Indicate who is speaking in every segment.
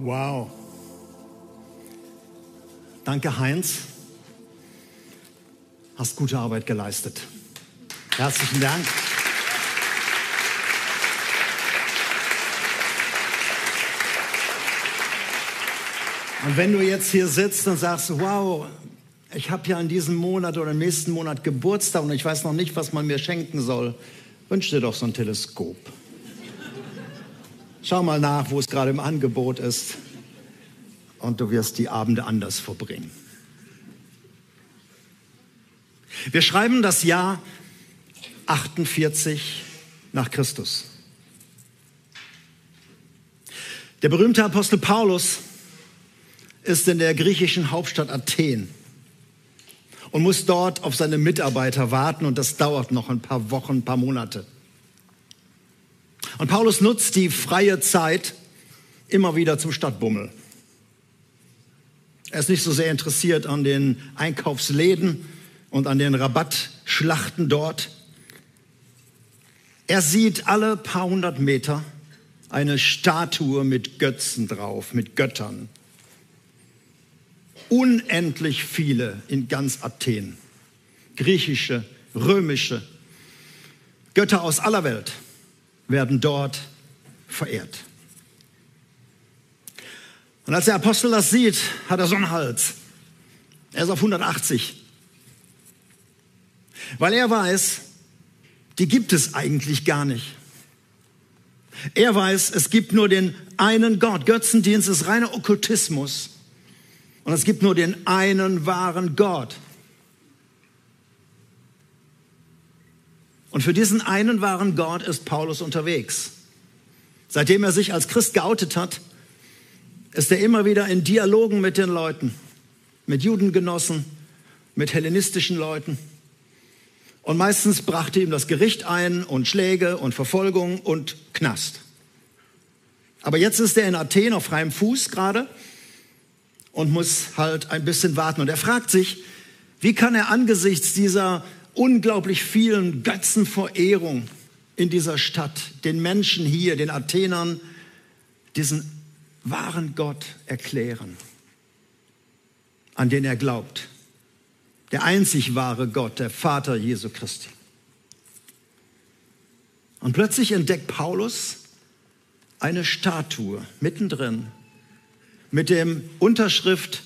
Speaker 1: Wow. Danke, Heinz. Hast gute Arbeit geleistet. Herzlichen Dank. Und wenn du jetzt hier sitzt und sagst, wow, ich habe ja in diesem Monat oder im nächsten Monat Geburtstag und ich weiß noch nicht, was man mir schenken soll, wünsch dir doch so ein Teleskop. Schau mal nach, wo es gerade im Angebot ist und du wirst die Abende anders verbringen. Wir schreiben das Jahr 48 nach Christus. Der berühmte Apostel Paulus ist in der griechischen Hauptstadt Athen und muss dort auf seine Mitarbeiter warten und das dauert noch ein paar Wochen, ein paar Monate. Und Paulus nutzt die freie Zeit immer wieder zum Stadtbummel. Er ist nicht so sehr interessiert an den Einkaufsläden und an den Rabattschlachten dort. Er sieht alle paar hundert Meter eine Statue mit Götzen drauf, mit Göttern. Unendlich viele in ganz Athen. Griechische, römische, Götter aus aller Welt werden dort verehrt. Und als der Apostel das sieht, hat er so einen Hals. Er ist auf 180. Weil er weiß, die gibt es eigentlich gar nicht. Er weiß, es gibt nur den einen Gott. Götzendienst ist reiner Okkultismus. Und es gibt nur den einen wahren Gott. Und für diesen einen wahren Gott ist Paulus unterwegs. Seitdem er sich als Christ geoutet hat, ist er immer wieder in Dialogen mit den Leuten, mit Judengenossen, mit hellenistischen Leuten. Und meistens brachte ihm das Gericht ein und Schläge und Verfolgung und Knast. Aber jetzt ist er in Athen auf freiem Fuß gerade und muss halt ein bisschen warten. Und er fragt sich, wie kann er angesichts dieser unglaublich vielen Götzenverehrung in dieser Stadt, den Menschen hier, den Athenern, diesen wahren Gott erklären, an den er glaubt. Der einzig wahre Gott, der Vater Jesu Christi. Und plötzlich entdeckt Paulus eine Statue mittendrin mit dem Unterschrift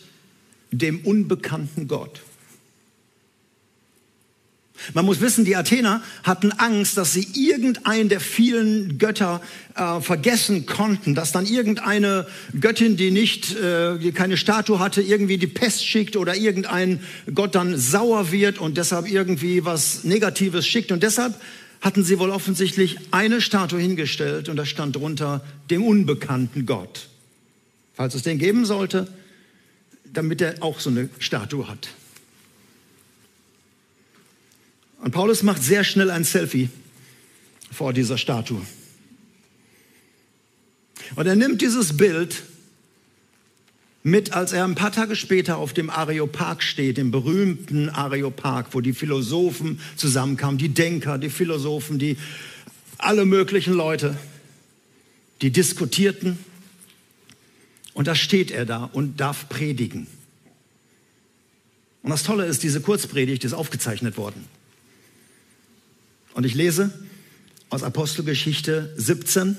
Speaker 1: dem unbekannten Gott. Man muss wissen, die Athener hatten Angst, dass sie irgendeinen der vielen Götter äh, vergessen konnten, dass dann irgendeine Göttin, die nicht, äh, die keine Statue hatte, irgendwie die Pest schickt oder irgendein Gott dann sauer wird und deshalb irgendwie was Negatives schickt. Und deshalb hatten sie wohl offensichtlich eine Statue hingestellt und da stand drunter dem unbekannten Gott. Falls es den geben sollte, damit er auch so eine Statue hat. Und Paulus macht sehr schnell ein Selfie vor dieser Statue. Und er nimmt dieses Bild mit, als er ein paar Tage später auf dem Areopag steht, dem berühmten Areopag, wo die Philosophen zusammenkamen, die Denker, die Philosophen, die alle möglichen Leute, die diskutierten. Und da steht er da und darf predigen. Und das Tolle ist, diese Kurzpredigt ist aufgezeichnet worden. Und ich lese aus Apostelgeschichte 17,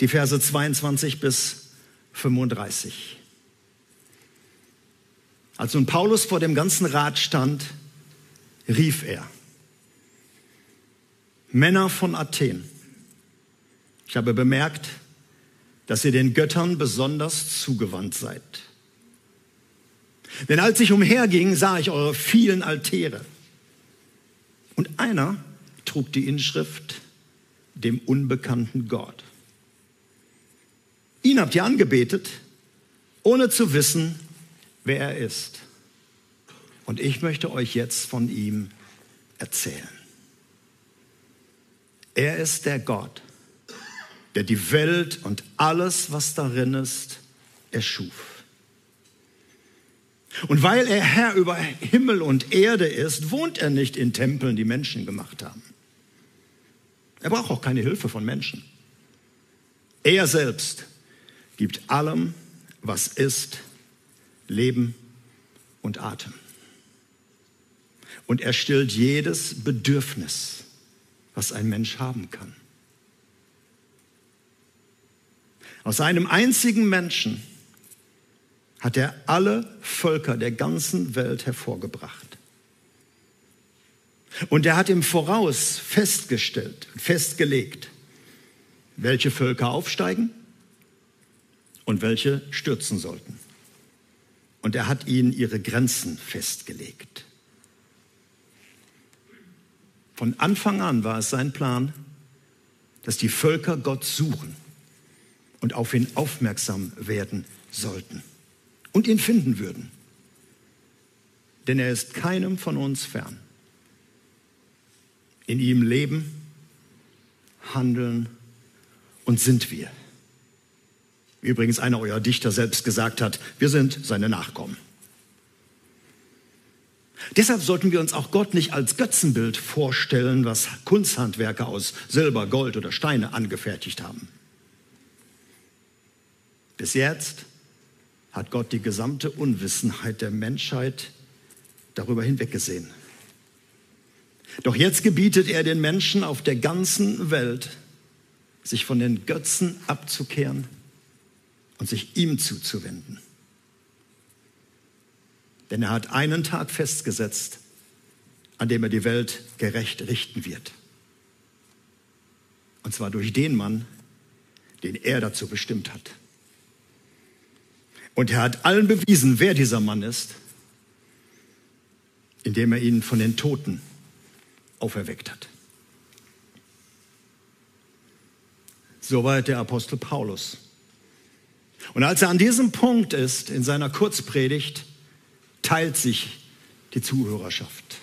Speaker 1: die Verse 22 bis 35. Als nun Paulus vor dem ganzen Rat stand, rief er, Männer von Athen, ich habe bemerkt, dass ihr den Göttern besonders zugewandt seid. Denn als ich umherging, sah ich eure vielen Altäre. Und einer trug die Inschrift dem unbekannten Gott. Ihn habt ihr angebetet, ohne zu wissen, wer er ist. Und ich möchte euch jetzt von ihm erzählen. Er ist der Gott, der die Welt und alles, was darin ist, erschuf. Und weil er Herr über Himmel und Erde ist, wohnt er nicht in Tempeln, die Menschen gemacht haben. Er braucht auch keine Hilfe von Menschen. Er selbst gibt allem, was ist, Leben und Atem. Und er stillt jedes Bedürfnis, was ein Mensch haben kann. Aus einem einzigen Menschen hat er alle Völker der ganzen Welt hervorgebracht. Und er hat im Voraus festgestellt, festgelegt, welche Völker aufsteigen und welche stürzen sollten. Und er hat ihnen ihre Grenzen festgelegt. Von Anfang an war es sein Plan, dass die Völker Gott suchen und auf ihn aufmerksam werden sollten und ihn finden würden. Denn er ist keinem von uns fern. In ihm leben, handeln und sind wir. Wie übrigens einer eurer Dichter selbst gesagt hat, wir sind seine Nachkommen. Deshalb sollten wir uns auch Gott nicht als Götzenbild vorstellen, was Kunsthandwerker aus Silber, Gold oder Steine angefertigt haben. Bis jetzt hat Gott die gesamte Unwissenheit der Menschheit darüber hinweggesehen. Doch jetzt gebietet er den Menschen auf der ganzen Welt, sich von den Götzen abzukehren und sich ihm zuzuwenden. Denn er hat einen Tag festgesetzt, an dem er die Welt gerecht richten wird. Und zwar durch den Mann, den er dazu bestimmt hat. Und er hat allen bewiesen, wer dieser Mann ist, indem er ihn von den Toten auferweckt hat. Soweit der Apostel Paulus. Und als er an diesem Punkt ist, in seiner Kurzpredigt, teilt sich die Zuhörerschaft.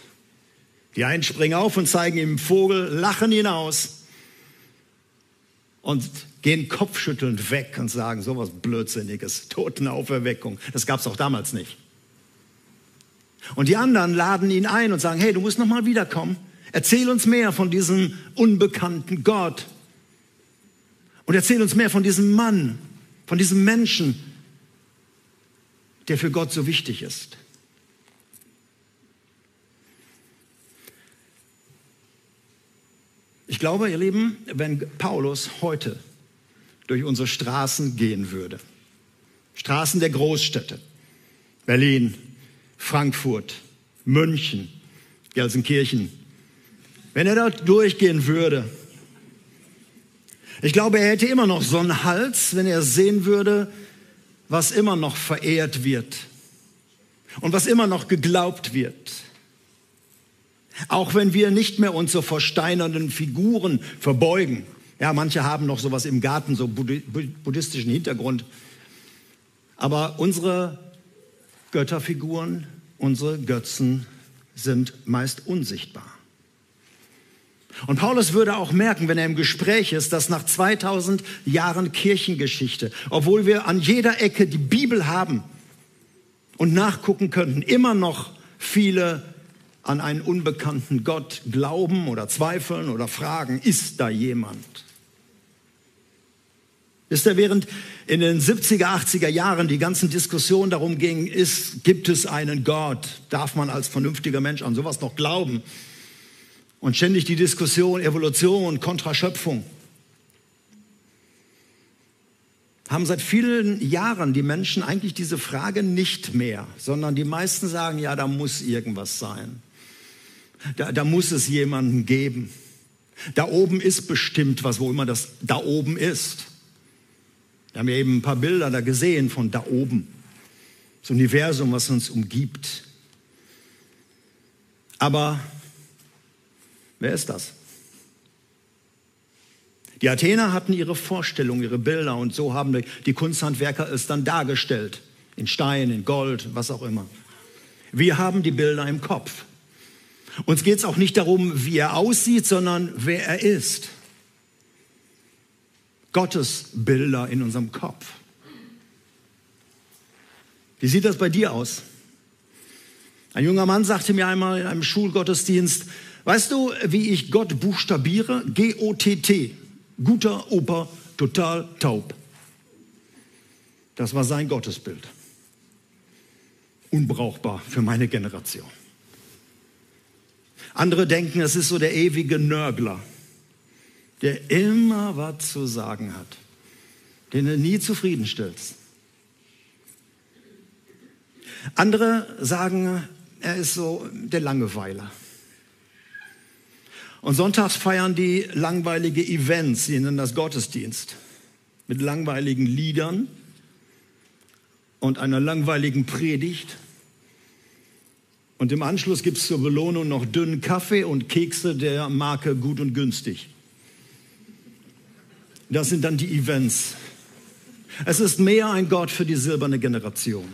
Speaker 1: Die einen springen auf und zeigen ihm Vogel, lachen ihn aus und gehen kopfschüttelnd weg und sagen, sowas Blödsinniges, Totenauferweckung. Das gab es auch damals nicht. Und die anderen laden ihn ein und sagen, hey, du musst noch mal wiederkommen. Erzähl uns mehr von diesem unbekannten Gott. Und erzähl uns mehr von diesem Mann, von diesem Menschen, der für Gott so wichtig ist. Ich glaube, ihr Lieben, wenn Paulus heute durch unsere Straßen gehen würde, Straßen der Großstädte, Berlin, Frankfurt, München, Gelsenkirchen, wenn er dort durchgehen würde, ich glaube, er hätte immer noch so einen Hals, wenn er sehen würde, was immer noch verehrt wird und was immer noch geglaubt wird. Auch wenn wir nicht mehr uns so versteinernden Figuren verbeugen. Ja, manche haben noch sowas im Garten, so buddhistischen Hintergrund. Aber unsere Götterfiguren, unsere Götzen sind meist unsichtbar. Und Paulus würde auch merken, wenn er im Gespräch ist, dass nach 2000 Jahren Kirchengeschichte, obwohl wir an jeder Ecke die Bibel haben und nachgucken könnten, immer noch viele an einen unbekannten Gott glauben oder zweifeln oder fragen, ist da jemand? Ist er während in den 70er, 80er Jahren die ganzen Diskussionen darum ging, ist, gibt es einen Gott? Darf man als vernünftiger Mensch an sowas noch glauben? Und ständig die Diskussion Evolution kontra Schöpfung. Haben seit vielen Jahren die Menschen eigentlich diese Frage nicht mehr, sondern die meisten sagen, ja, da muss irgendwas sein. Da, da muss es jemanden geben. Da oben ist bestimmt was, wo immer das da oben ist. Wir haben ja eben ein paar Bilder da gesehen von da oben. Das Universum, was uns umgibt. Aber Wer ist das? Die Athener hatten ihre Vorstellung, ihre Bilder und so haben die Kunsthandwerker es dann dargestellt. In Stein, in Gold, was auch immer. Wir haben die Bilder im Kopf. Uns geht es auch nicht darum, wie er aussieht, sondern wer er ist. Gottes Bilder in unserem Kopf. Wie sieht das bei dir aus? Ein junger Mann sagte mir einmal in einem Schulgottesdienst, Weißt du, wie ich Gott buchstabiere? G-O-T-T. Guter Opa, total taub. Das war sein Gottesbild. Unbrauchbar für meine Generation. Andere denken, es ist so der ewige Nörgler, der immer was zu sagen hat, den er nie zufriedenstellt. Andere sagen, er ist so der Langeweiler. Und sonntags feiern die langweilige Events, sie nennen das Gottesdienst, mit langweiligen Liedern und einer langweiligen Predigt. Und im Anschluss gibt es zur Belohnung noch dünnen Kaffee und Kekse der Marke gut und günstig. Das sind dann die Events. Es ist mehr ein Gott für die silberne Generation.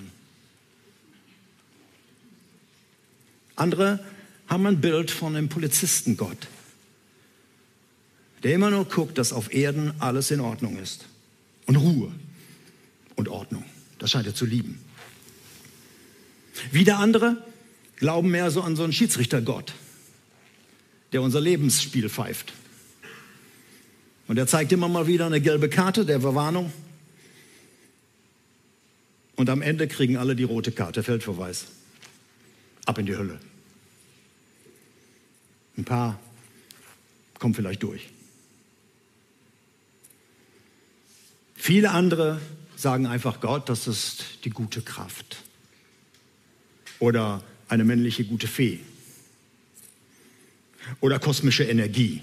Speaker 1: Andere haben ein Bild von einem Polizistengott, der immer nur guckt, dass auf Erden alles in Ordnung ist. Und Ruhe und Ordnung. Das scheint er zu lieben. Wieder andere glauben mehr so an so einen Schiedsrichtergott, der unser Lebensspiel pfeift. Und er zeigt immer mal wieder eine gelbe Karte der Verwarnung. Und am Ende kriegen alle die rote Karte, Feldverweis. Ab in die Hölle. Ein paar kommen vielleicht durch. Viele andere sagen einfach Gott, das ist die gute Kraft. Oder eine männliche gute Fee. Oder kosmische Energie.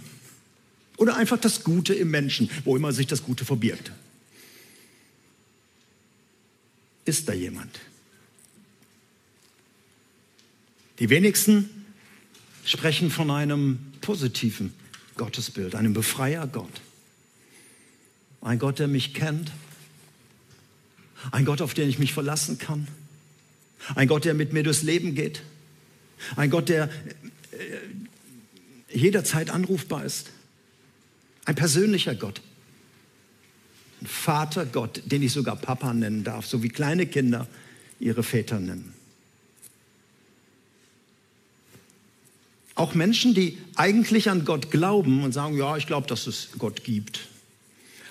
Speaker 1: Oder einfach das Gute im Menschen, wo immer sich das Gute verbirgt. Ist da jemand? Die wenigsten sprechen von einem positiven Gottesbild, einem Befreier Gott. Ein Gott, der mich kennt. Ein Gott, auf den ich mich verlassen kann. Ein Gott, der mit mir durchs Leben geht. Ein Gott, der äh, jederzeit anrufbar ist. Ein persönlicher Gott. Ein Vatergott, den ich sogar Papa nennen darf, so wie kleine Kinder ihre Väter nennen. Auch Menschen, die eigentlich an Gott glauben und sagen, ja, ich glaube, dass es Gott gibt,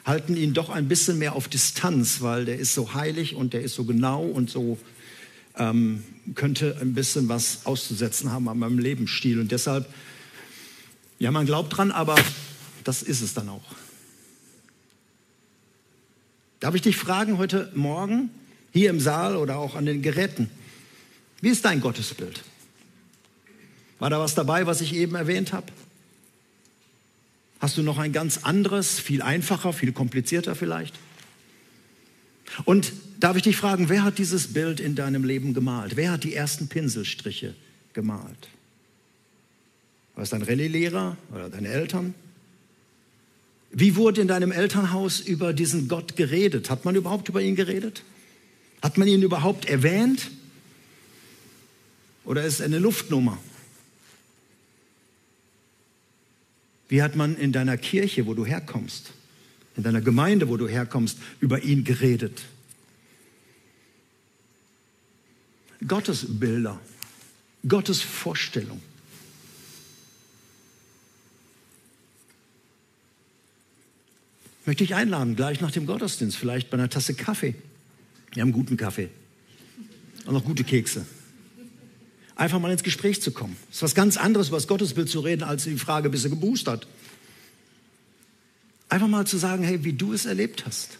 Speaker 1: halten ihn doch ein bisschen mehr auf Distanz, weil der ist so heilig und der ist so genau und so ähm, könnte ein bisschen was auszusetzen haben an meinem Lebensstil. Und deshalb, ja, man glaubt dran, aber das ist es dann auch. Darf ich dich fragen heute Morgen, hier im Saal oder auch an den Geräten, wie ist dein Gottesbild? War da was dabei, was ich eben erwähnt habe? Hast du noch ein ganz anderes, viel einfacher, viel komplizierter vielleicht? Und darf ich dich fragen, wer hat dieses Bild in deinem Leben gemalt? Wer hat die ersten Pinselstriche gemalt? War es dein Rallye-Lehrer oder deine Eltern? Wie wurde in deinem Elternhaus über diesen Gott geredet? Hat man überhaupt über ihn geredet? Hat man ihn überhaupt erwähnt? Oder ist es eine Luftnummer? Wie hat man in deiner Kirche, wo du herkommst, in deiner Gemeinde, wo du herkommst, über ihn geredet? Gottes Bilder, Gottes Vorstellung. Möchte ich einladen, gleich nach dem Gottesdienst, vielleicht bei einer Tasse Kaffee. Wir haben guten Kaffee und noch gute Kekse einfach mal ins Gespräch zu kommen. Es ist was ganz anderes, über das Gottesbild zu reden, als die Frage, bist du geboostert? Einfach mal zu sagen, hey, wie du es erlebt hast.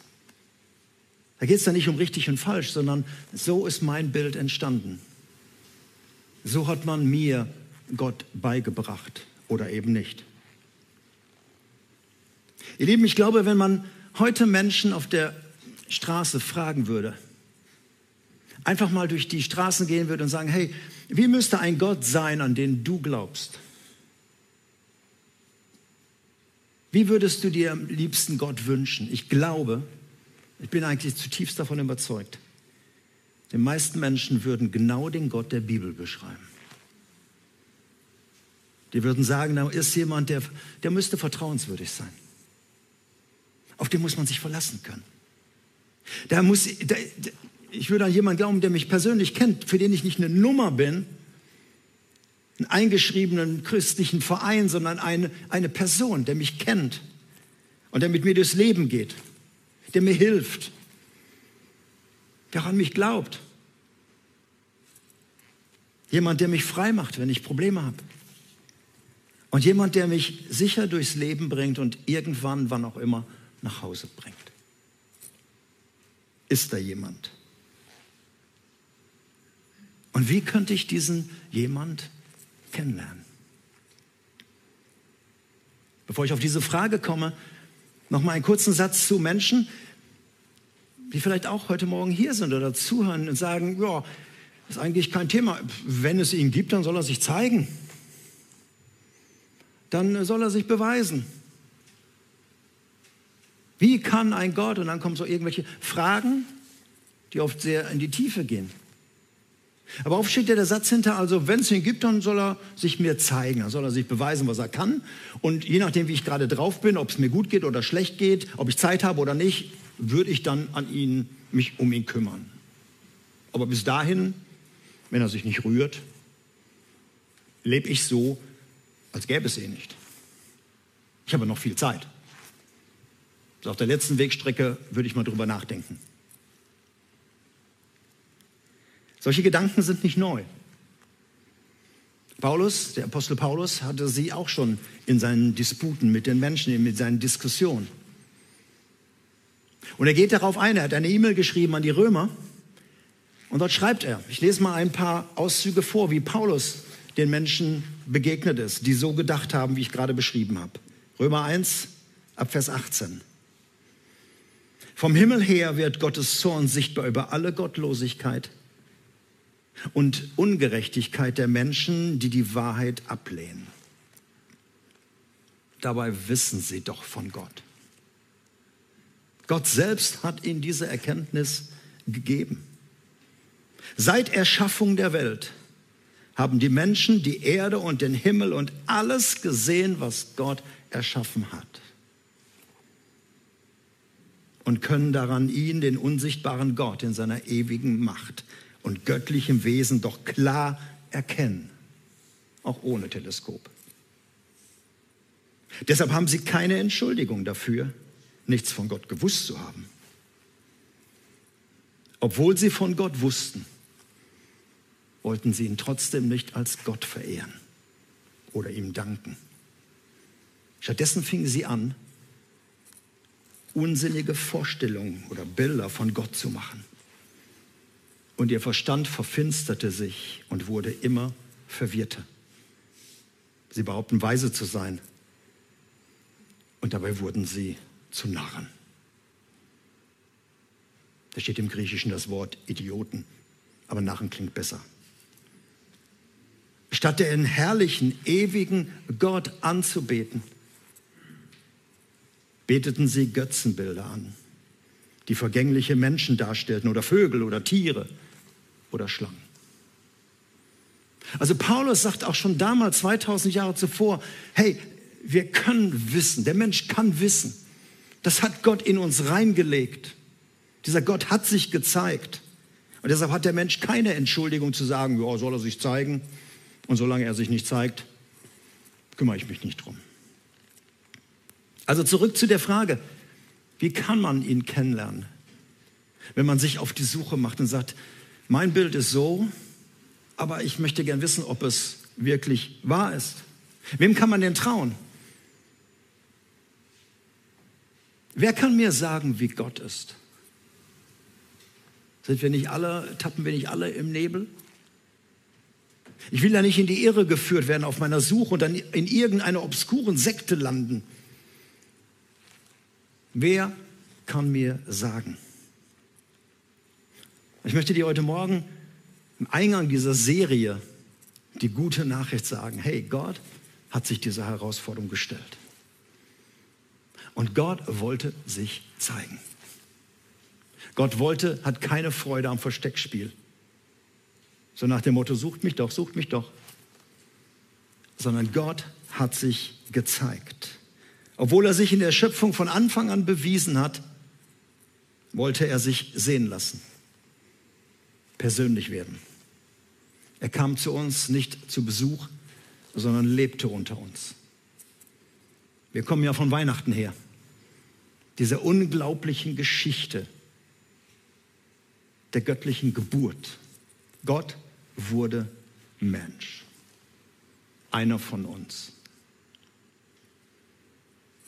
Speaker 1: Da geht es dann nicht um richtig und falsch, sondern so ist mein Bild entstanden. So hat man mir Gott beigebracht oder eben nicht. Ihr Lieben, ich glaube, wenn man heute Menschen auf der Straße fragen würde, einfach mal durch die Straßen gehen würde und sagen, hey, wie müsste ein Gott sein, an den du glaubst? Wie würdest du dir am liebsten Gott wünschen? Ich glaube, ich bin eigentlich zutiefst davon überzeugt, die meisten Menschen würden genau den Gott der Bibel beschreiben. Die würden sagen, da ist jemand, der, der müsste vertrauenswürdig sein. Auf den muss man sich verlassen können. Da muss, da, ich würde an jemanden glauben, der mich persönlich kennt, für den ich nicht eine Nummer bin, einen eingeschriebenen christlichen Verein, sondern eine, eine Person, der mich kennt und der mit mir durchs Leben geht, der mir hilft, der an mich glaubt. Jemand, der mich frei macht, wenn ich Probleme habe. Und jemand, der mich sicher durchs Leben bringt und irgendwann, wann auch immer, nach Hause bringt. Ist da jemand? Und wie könnte ich diesen jemand kennenlernen? Bevor ich auf diese Frage komme, noch mal einen kurzen Satz zu Menschen, die vielleicht auch heute Morgen hier sind oder zuhören und sagen, ja, ist eigentlich kein Thema. Wenn es ihn gibt, dann soll er sich zeigen. Dann soll er sich beweisen. Wie kann ein Gott, und dann kommen so irgendwelche Fragen, die oft sehr in die Tiefe gehen. Aber oft steht ja der Satz hinter, also wenn es ihn gibt, dann soll er sich mir zeigen, dann soll er sich beweisen, was er kann. Und je nachdem, wie ich gerade drauf bin, ob es mir gut geht oder schlecht geht, ob ich Zeit habe oder nicht, würde ich dann an ihn, mich um ihn kümmern. Aber bis dahin wenn er sich nicht rührt, lebe ich so, als gäbe es ihn nicht. Ich habe noch viel Zeit. Also auf der letzten Wegstrecke würde ich mal drüber nachdenken. Solche Gedanken sind nicht neu. Paulus, der Apostel Paulus, hatte sie auch schon in seinen Disputen mit den Menschen, mit seinen Diskussionen. Und er geht darauf ein, er hat eine E-Mail geschrieben an die Römer und dort schreibt er, ich lese mal ein paar Auszüge vor, wie Paulus den Menschen begegnet ist, die so gedacht haben, wie ich gerade beschrieben habe. Römer 1, ab Vers 18. Vom Himmel her wird Gottes Zorn sichtbar über alle Gottlosigkeit und Ungerechtigkeit der Menschen, die die Wahrheit ablehnen. Dabei wissen sie doch von Gott. Gott selbst hat ihnen diese Erkenntnis gegeben. Seit Erschaffung der Welt haben die Menschen die Erde und den Himmel und alles gesehen, was Gott erschaffen hat. Und können daran ihn, den unsichtbaren Gott in seiner ewigen Macht und göttlichem Wesen doch klar erkennen, auch ohne Teleskop. Deshalb haben sie keine Entschuldigung dafür, nichts von Gott gewusst zu haben. Obwohl sie von Gott wussten, wollten sie ihn trotzdem nicht als Gott verehren oder ihm danken. Stattdessen fingen sie an, unsinnige Vorstellungen oder Bilder von Gott zu machen. Und ihr Verstand verfinsterte sich und wurde immer verwirrter. Sie behaupten weise zu sein. Und dabei wurden sie zu Narren. Da steht im Griechischen das Wort Idioten, aber Narren klingt besser. Statt den herrlichen, ewigen Gott anzubeten, beteten sie Götzenbilder an, die vergängliche Menschen darstellten oder Vögel oder Tiere oder Schlangen. Also Paulus sagt auch schon damals, 2000 Jahre zuvor, hey, wir können wissen, der Mensch kann wissen. Das hat Gott in uns reingelegt. Dieser Gott hat sich gezeigt. Und deshalb hat der Mensch keine Entschuldigung zu sagen, ja, soll er sich zeigen? Und solange er sich nicht zeigt, kümmere ich mich nicht drum. Also zurück zu der Frage, wie kann man ihn kennenlernen? Wenn man sich auf die Suche macht und sagt, mein Bild ist so, aber ich möchte gern wissen, ob es wirklich wahr ist. Wem kann man denn trauen? Wer kann mir sagen, wie Gott ist? Sind wir nicht alle, tappen wir nicht alle im Nebel? Ich will da nicht in die Irre geführt werden auf meiner Suche und dann in irgendeiner obskuren Sekte landen. Wer kann mir sagen? Ich möchte dir heute Morgen im Eingang dieser Serie die gute Nachricht sagen. Hey, Gott hat sich dieser Herausforderung gestellt. Und Gott wollte sich zeigen. Gott wollte, hat keine Freude am Versteckspiel. So nach dem Motto, sucht mich doch, sucht mich doch. Sondern Gott hat sich gezeigt. Obwohl er sich in der Schöpfung von Anfang an bewiesen hat, wollte er sich sehen lassen, persönlich werden. Er kam zu uns nicht zu Besuch, sondern lebte unter uns. Wir kommen ja von Weihnachten her. Diese unglaublichen Geschichte der göttlichen Geburt. Gott wurde Mensch. Einer von uns.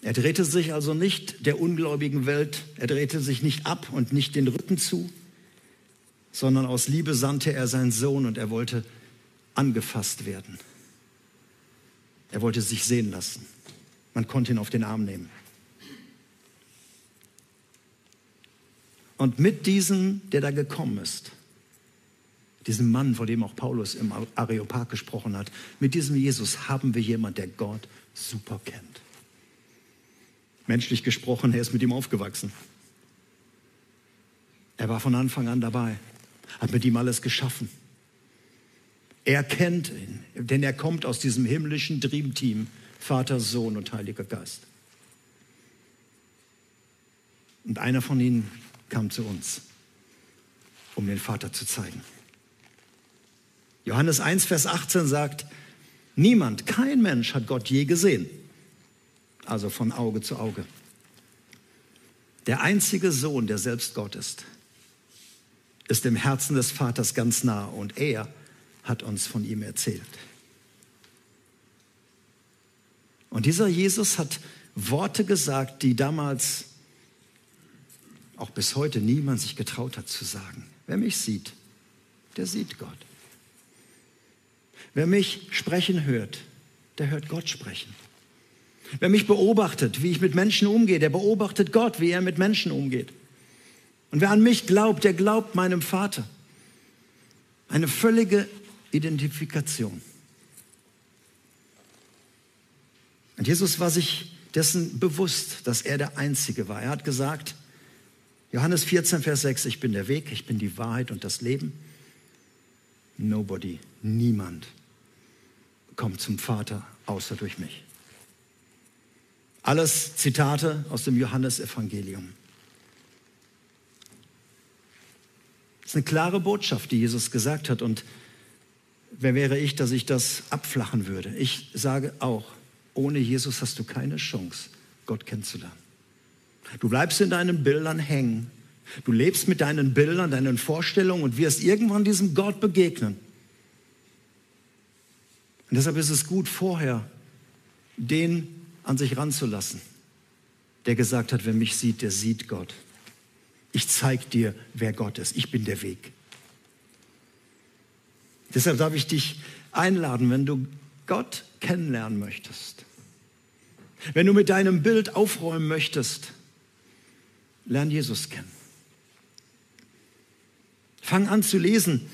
Speaker 1: Er drehte sich also nicht der ungläubigen Welt, er drehte sich nicht ab und nicht den Rücken zu, sondern aus Liebe sandte er seinen Sohn und er wollte angefasst werden. Er wollte sich sehen lassen. Man konnte ihn auf den Arm nehmen. Und mit diesem, der da gekommen ist, diesem Mann, vor dem auch Paulus im Areopag gesprochen hat, mit diesem Jesus haben wir jemand, der Gott super kennt. Menschlich gesprochen, er ist mit ihm aufgewachsen. Er war von Anfang an dabei, hat mit ihm alles geschaffen. Er kennt ihn, denn er kommt aus diesem himmlischen Dreamteam, Vater, Sohn und Heiliger Geist. Und einer von ihnen kam zu uns, um den Vater zu zeigen. Johannes 1, Vers 18 sagt, niemand, kein Mensch hat Gott je gesehen, also von Auge zu Auge. Der einzige Sohn, der selbst Gott ist, ist im Herzen des Vaters ganz nah und er hat uns von ihm erzählt. Und dieser Jesus hat Worte gesagt, die damals auch bis heute niemand sich getraut hat zu sagen. Wer mich sieht, der sieht Gott. Wer mich sprechen hört, der hört Gott sprechen. Wer mich beobachtet, wie ich mit Menschen umgehe, der beobachtet Gott, wie er mit Menschen umgeht. Und wer an mich glaubt, der glaubt meinem Vater. Eine völlige Identifikation. Und Jesus war sich dessen bewusst, dass er der Einzige war. Er hat gesagt, Johannes 14, Vers 6, ich bin der Weg, ich bin die Wahrheit und das Leben. Nobody, niemand kommt zum Vater außer durch mich. Alles Zitate aus dem Johannesevangelium. Ist eine klare Botschaft, die Jesus gesagt hat. Und wer wäre ich, dass ich das abflachen würde? Ich sage auch, ohne Jesus hast du keine Chance, Gott kennenzulernen. Du bleibst in deinen Bildern hängen. Du lebst mit deinen Bildern, deinen Vorstellungen und wirst irgendwann diesem Gott begegnen. Und deshalb ist es gut, vorher den an sich ranzulassen, der gesagt hat, wer mich sieht, der sieht Gott. Ich zeige dir, wer Gott ist. Ich bin der Weg. Deshalb darf ich dich einladen, wenn du Gott kennenlernen möchtest, wenn du mit deinem Bild aufräumen möchtest, lern Jesus kennen. Fang an zu lesen.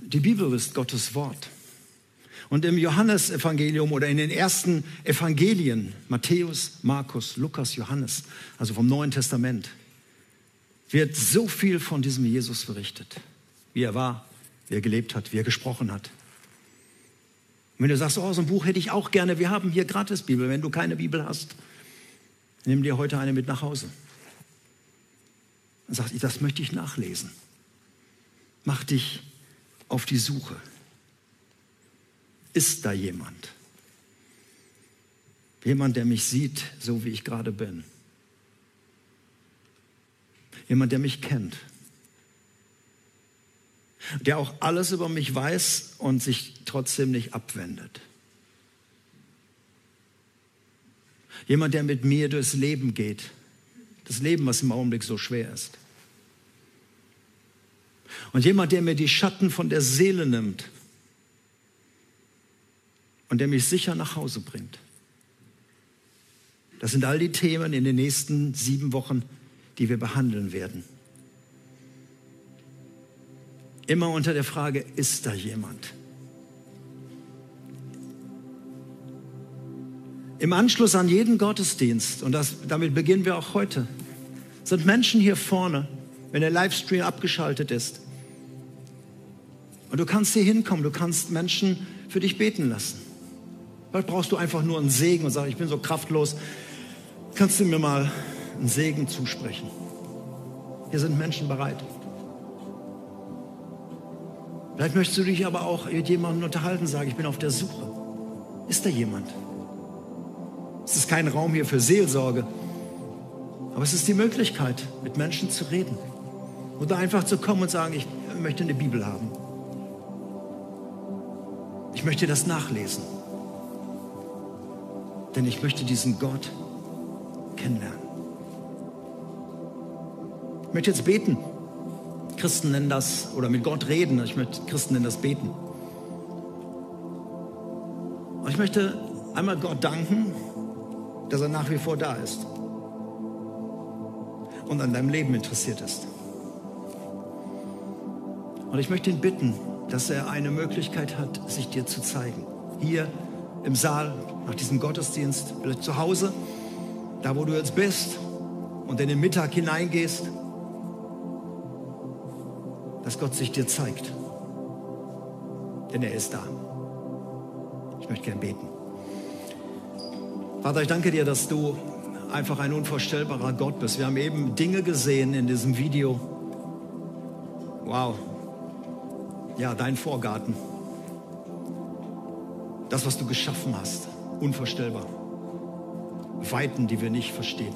Speaker 1: Die Bibel ist Gottes Wort. Und im Johannesevangelium oder in den ersten Evangelien, Matthäus, Markus, Lukas, Johannes, also vom Neuen Testament, wird so viel von diesem Jesus berichtet, wie er war, wie er gelebt hat, wie er gesprochen hat. Und wenn du sagst, oh, so ein Buch hätte ich auch gerne, wir haben hier gratis Bibel. Wenn du keine Bibel hast, nimm dir heute eine mit nach Hause. Dann sagt, das möchte ich nachlesen. Mach dich auf die Suche. Ist da jemand? Jemand, der mich sieht, so wie ich gerade bin. Jemand, der mich kennt. Der auch alles über mich weiß und sich trotzdem nicht abwendet. Jemand, der mit mir durchs Leben geht. Das Leben, was im Augenblick so schwer ist. Und jemand, der mir die Schatten von der Seele nimmt und der mich sicher nach Hause bringt. Das sind all die Themen in den nächsten sieben Wochen, die wir behandeln werden. Immer unter der Frage, ist da jemand? Im Anschluss an jeden Gottesdienst, und das, damit beginnen wir auch heute, sind Menschen hier vorne, wenn der Livestream abgeschaltet ist. Und du kannst hier hinkommen, du kannst Menschen für dich beten lassen. Vielleicht brauchst du einfach nur einen Segen und sagst, ich bin so kraftlos. Kannst du mir mal einen Segen zusprechen? Hier sind Menschen bereit. Vielleicht möchtest du dich aber auch mit jemandem unterhalten, sagen, ich bin auf der Suche. Ist da jemand? Es ist kein Raum hier für Seelsorge. Aber es ist die Möglichkeit, mit Menschen zu reden. Oder einfach zu kommen und sagen, ich möchte eine Bibel haben. Ich möchte das nachlesen. Denn ich möchte diesen Gott kennenlernen. Ich möchte jetzt beten. Christen nennen das, oder mit Gott reden. Ich möchte, Christen nennen das beten. Und ich möchte einmal Gott danken, dass er nach wie vor da ist und an deinem Leben interessiert ist. Und ich möchte ihn bitten, dass er eine Möglichkeit hat, sich dir zu zeigen. Hier im Saal, nach diesem Gottesdienst, vielleicht zu Hause, da wo du jetzt bist und in den Mittag hineingehst, dass Gott sich dir zeigt. Denn er ist da. Ich möchte gern beten. Vater, ich danke dir, dass du einfach ein unvorstellbarer Gott bist. Wir haben eben Dinge gesehen in diesem Video. Wow. Ja, dein Vorgarten. Das, was du geschaffen hast. Unvorstellbar. Weiten, die wir nicht verstehen.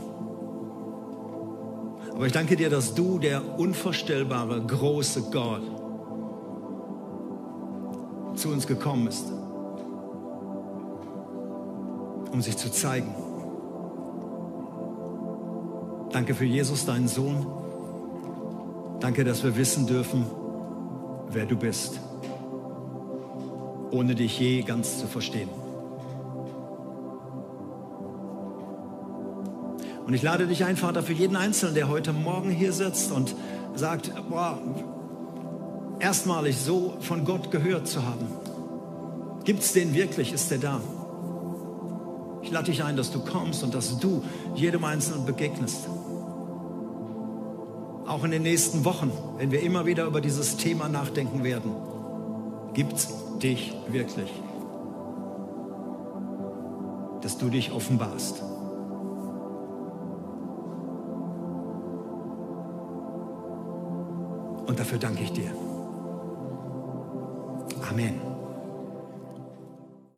Speaker 1: Aber ich danke dir, dass du der unvorstellbare, große Gott zu uns gekommen bist, um sich zu zeigen. Danke für Jesus, deinen Sohn. Danke, dass wir wissen dürfen, wer du bist, ohne dich je ganz zu verstehen. Und ich lade dich ein, Vater, für jeden Einzelnen, der heute Morgen hier sitzt und sagt, boah, erstmalig so von Gott gehört zu haben. Gibt es den wirklich? Ist der da? Ich lade dich ein, dass du kommst und dass du jedem Einzelnen begegnest. Auch in den nächsten Wochen, wenn wir immer wieder über dieses Thema nachdenken werden. Gibt es dich wirklich? Dass du dich offenbarst. Und dafür danke ich dir. Amen.